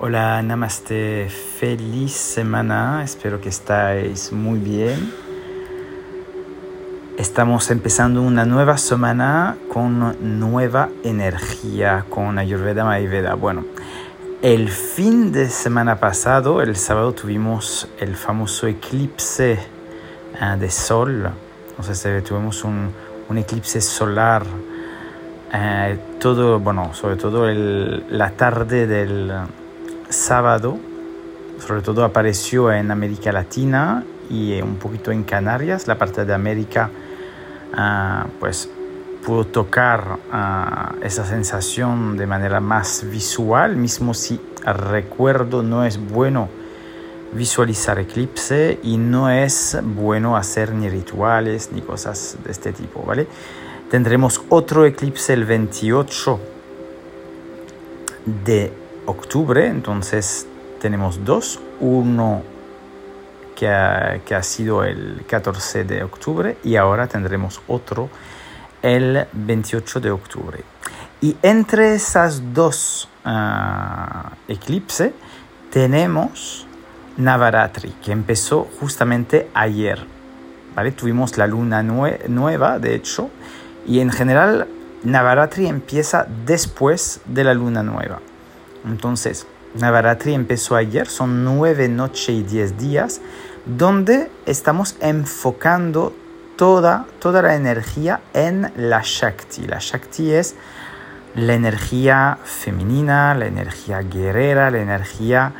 Hola, namaste, feliz semana, espero que estáis muy bien. Estamos empezando una nueva semana con nueva energía, con Ayurveda Mayurveda. Bueno, el fin de semana pasado, el sábado, tuvimos el famoso eclipse eh, de sol. Entonces tuvimos un, eclipse solar. Eh, todo, bueno, sobre todo la tarde del sábado, sobre todo apareció en América Latina y un poquito en Canarias, la parte de América, uh, pues pudo tocar uh, esa sensación de manera más visual, mismo si recuerdo no es bueno visualizar eclipse y no es bueno hacer ni rituales ni cosas de este tipo, ¿vale? Tendremos otro eclipse el 28 de octubre, entonces tenemos dos, uno que ha, sido el 14 de octubre y ahora tendremos otro el 28 de octubre. Y entre esas dos uh, eclipses tenemos Navaratri, que empezó justamente ayer. ¿vale? Tuvimos la luna nue nueva, de hecho, y en general Navaratri empieza después de la luna nueva. Entonces, Navaratri empezó ayer, son nueve noches y diez días, donde estamos enfocando toda, toda la energía en la Shakti. La Shakti es la energía femenina, la energía guerrera, la energía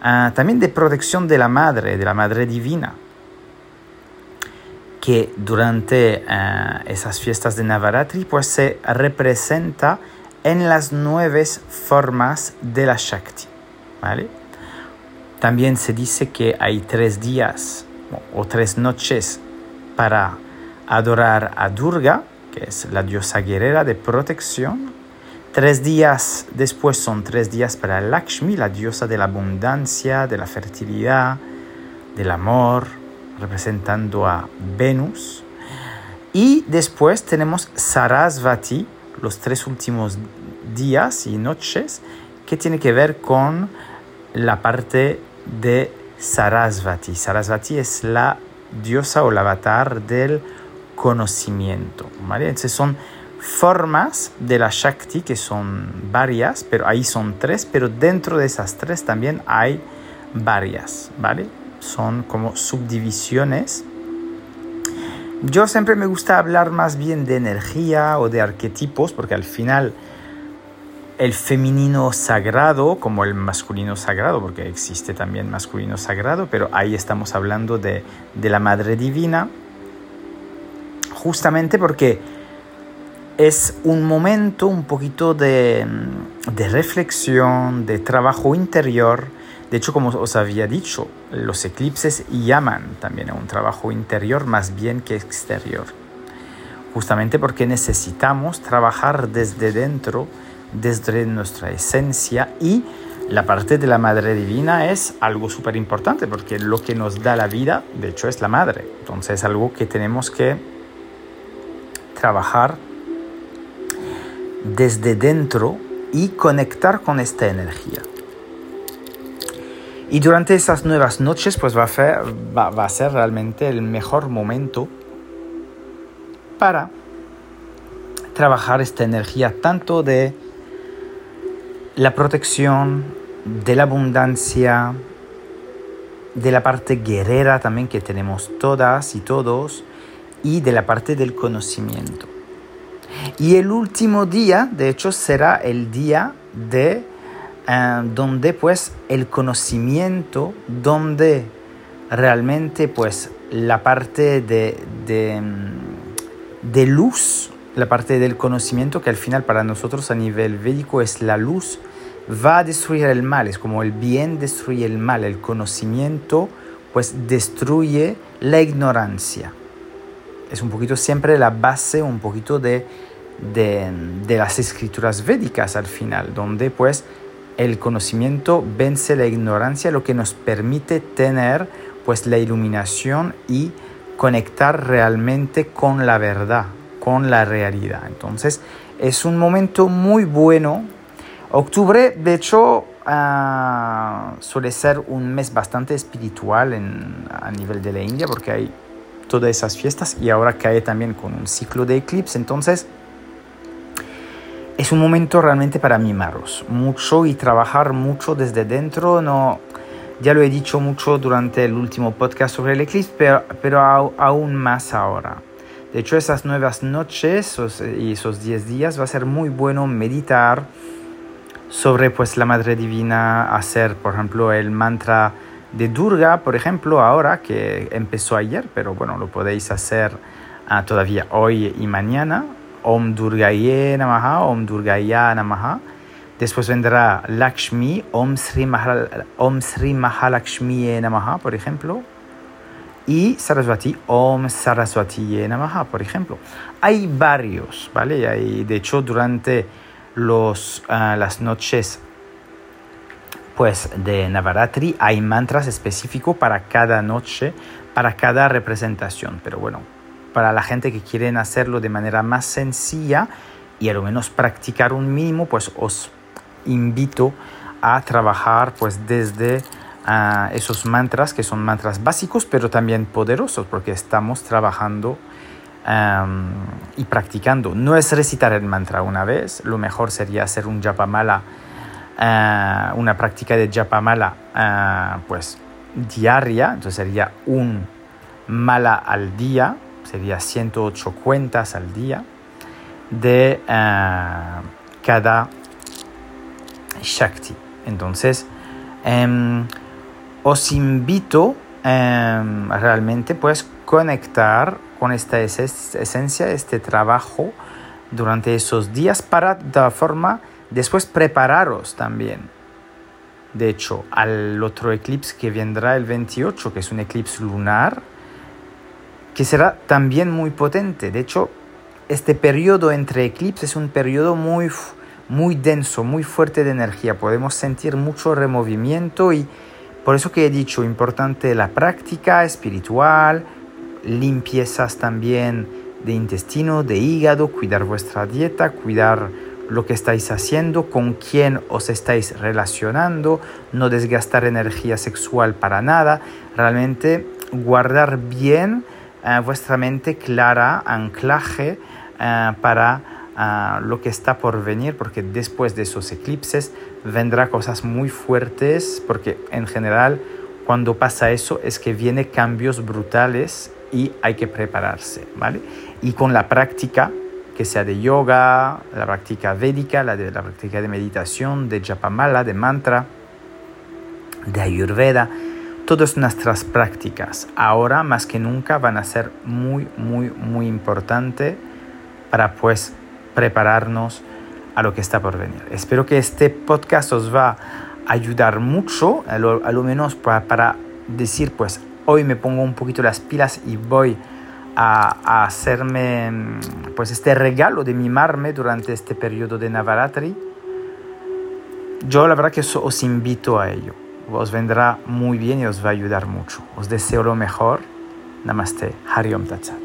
uh, también de protección de la madre, de la madre divina, que durante uh, esas fiestas de Navaratri pues se representa en las nueve formas de la Shakti. ¿vale? También se dice que hay tres días o tres noches para adorar a Durga, que es la diosa guerrera de protección. Tres días después son tres días para Lakshmi, la diosa de la abundancia, de la fertilidad, del amor, representando a Venus. Y después tenemos Sarasvati, los tres últimos días y noches que tiene que ver con la parte de Sarasvati. Sarasvati es la diosa o el avatar del conocimiento. ¿vale? Entonces son formas de la Shakti que son varias, pero ahí son tres, pero dentro de esas tres también hay varias, ¿vale? Son como subdivisiones yo siempre me gusta hablar más bien de energía o de arquetipos, porque al final el femenino sagrado como el masculino sagrado, porque existe también masculino sagrado, pero ahí estamos hablando de, la Madre Divina, justamente porque es un momento un poquito de reflexión, de trabajo interior, de hecho, como os había dicho, los eclipses llaman también a un trabajo interior más bien que exterior. Justamente porque necesitamos trabajar desde dentro, desde nuestra esencia y la parte de la Madre Divina es algo súper importante porque lo que nos da la vida, de hecho, es la Madre. Entonces es algo que tenemos que trabajar desde dentro y conectar con esta energía. Y durante esas nuevas noches, pues va a, ser, va, va a ser realmente el mejor momento para trabajar esta energía tanto de la protección, de la abundancia, de la parte guerrera también que tenemos todas y todos, y de la parte del conocimiento. Y el último día, de hecho, será el día de eh, donde pues el conocimiento, donde realmente pues la parte de, de, de, luz, la parte del conocimiento que al final para nosotros a nivel védico es la luz, va a destruir el mal, es como el bien destruye el mal, el conocimiento pues destruye la ignorancia. Es un poquito siempre la base, un poquito de, de, de las escrituras védicas al final, donde pues el conocimiento vence la ignorancia, lo que nos permite tener pues la iluminación y conectar realmente con la verdad, con la realidad. Entonces es un momento muy bueno. Octubre, de hecho, ah, suele ser un mes bastante espiritual a nivel de la India porque hay todas esas fiestas y ahora cae también con un ciclo de eclipse. Entonces, es un momento realmente para mimaros mucho y trabajar mucho desde dentro. No, ya lo he dicho mucho durante el último podcast sobre el eclipse, pero, pero aún más ahora. De hecho, esas nuevas noches y esos 10 días va a ser muy bueno meditar sobre pues la Madre Divina, hacer, por ejemplo, el mantra de Durga, por ejemplo, ahora que empezó ayer, pero bueno, lo podéis hacer ah, todavía hoy y mañana. Om Durgaye Namaha, Om Durgaya Namaha. Después vendrá Lakshmi, Om Sri, Om Sri Mahalakshmi Namaha, por ejemplo. Y Saraswati, Om Saraswati Namaha, por ejemplo. Hay varios, ¿vale? Hay, de hecho, durante los, ah, las noches pues de Navaratri hay mantras específicos para cada noche, para cada representación. Pero bueno, para la gente que quieren hacerlo de manera más sencilla y a lo menos practicar un mínimo, pues os invito a trabajar pues desde ah, esos mantras que son mantras básicos pero también poderosos porque estamos trabajando y practicando. No es recitar el mantra una vez, lo mejor sería hacer un japamala eh, una práctica de Japamala uh, pues diaria, entonces sería un mala al día, sería 108 cuentas al día de eh, cada Shakti. Entonces, em, os invito em, realmente pues conectar con esta esencia, este trabajo durante esos días para de forma Después prepararos también. De hecho, al otro eclipse que vendrá el 28, que es un eclipse lunar, que será también muy potente. De hecho, este periodo entre eclipses es un periodo muy, muy denso, muy fuerte de energía. Podemos sentir mucho removimiento y por eso que he dicho, importante la práctica espiritual, limpiezas también de intestino, de hígado, cuidar vuestra dieta, cuidar lo que estáis haciendo, con quién os estáis relacionando, no desgastar energía sexual para nada, realmente guardar bien eh, vuestra mente clara, anclaje eh, para eh, lo que está por venir, porque después de esos eclipses vendrá cosas muy fuertes, porque en general cuando pasa eso es que viene cambios brutales y hay que prepararse, ¿vale? Y con la práctica que sea de yoga, la práctica védica, la, de, la práctica de meditación, de japamala, de mantra, de ayurveda, todas nuestras prácticas ahora más que nunca van a ser muy, muy, muy importantes para pues prepararnos a lo que está por venir. Espero que este podcast os va a ayudar mucho, a lo, menos para, decir pues hoy me pongo un poquito las pilas y voy a, hacerme pues este regalo de mimarme durante este periodo de Navaratri, yo la verdad que os invito a ello. Os vendrá muy bien y os va a ayudar mucho. Os deseo lo mejor. Namaste. Hariom Tatsat.